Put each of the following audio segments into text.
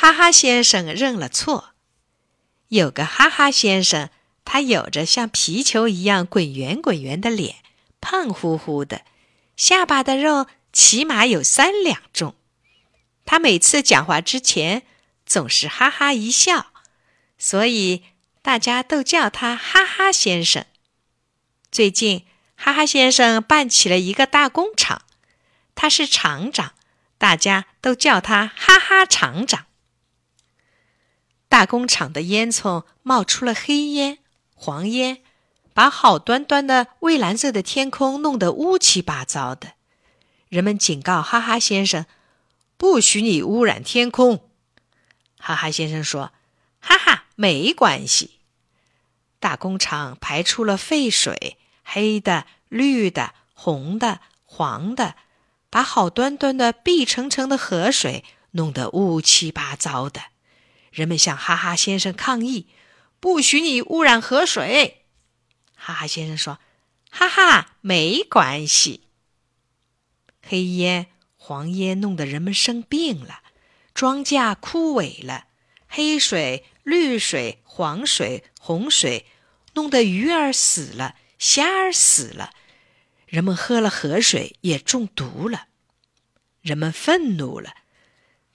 哈哈先生认了错。有个哈哈先生，他有着像皮球一样滚圆滚圆的脸，胖乎乎的，下巴的肉起码有三两重。他每次讲话之前总是哈哈一笑，所以大家都叫他哈哈先生。最近，哈哈先生办起了一个大工厂，他是厂长，大家都叫他哈哈厂长。大工厂的烟囱冒出了黑烟、黄烟，把好端端的蔚蓝色的天空弄得乌七八糟的。人们警告哈哈先生。不许你污染天空，哈哈先生说：“哈哈，没关系。”大工厂排出了废水，黑的、绿的、红的、黄的，把好端端的碧澄澄的河水弄得乌七八糟的。人们向哈哈先生抗议：“不许你污染河水！”哈哈先生说：“哈哈，没关系。”黑烟。黄烟弄得人们生病了，庄稼枯萎了，黑水、绿水、黄水、红水，弄得鱼儿死了，虾儿死了，人们喝了河水也中毒了，人们愤怒了，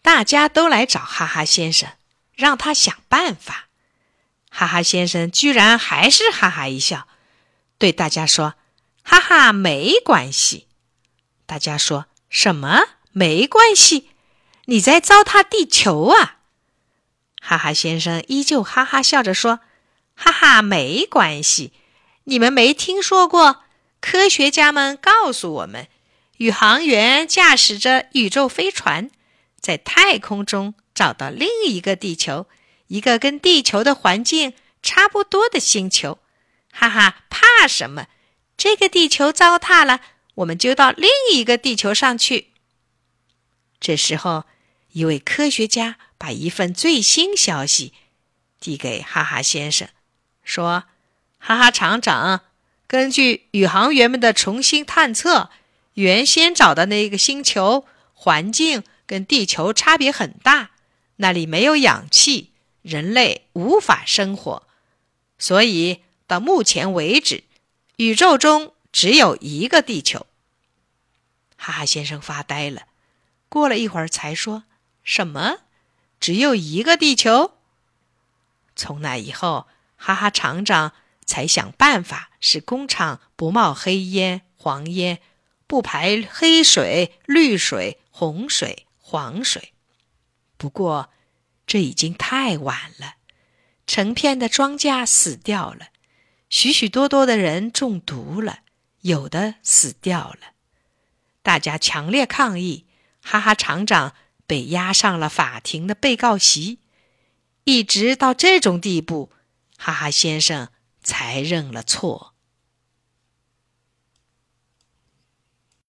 大家都来找哈哈先生，让他想办法。哈哈先生居然还是哈哈一笑，对大家说：“哈哈，没关系。”大家说。什么没关系？你在糟蹋地球啊！哈哈先生依旧哈哈笑着说：“哈哈，没关系。你们没听说过？科学家们告诉我们，宇航员驾驶着宇宙飞船，在太空中找到另一个地球，一个跟地球的环境差不多的星球。哈哈，怕什么？这个地球糟蹋了。”我们就到另一个地球上去。这时候，一位科学家把一份最新消息递给哈哈先生，说：“哈哈厂长，根据宇航员们的重新探测，原先找的那个星球环境跟地球差别很大，那里没有氧气，人类无法生活，所以到目前为止，宇宙中。”只有一个地球。哈哈先生发呆了，过了一会儿才说：“什么？只有一个地球？”从那以后，哈哈厂长才想办法使工厂不冒黑烟、黄烟，不排黑水、绿水、红水、黄水。不过，这已经太晚了，成片的庄稼死掉了，许许多多的人中毒了。有的死掉了，大家强烈抗议，哈哈厂长被押上了法庭的被告席，一直到这种地步，哈哈先生才认了错。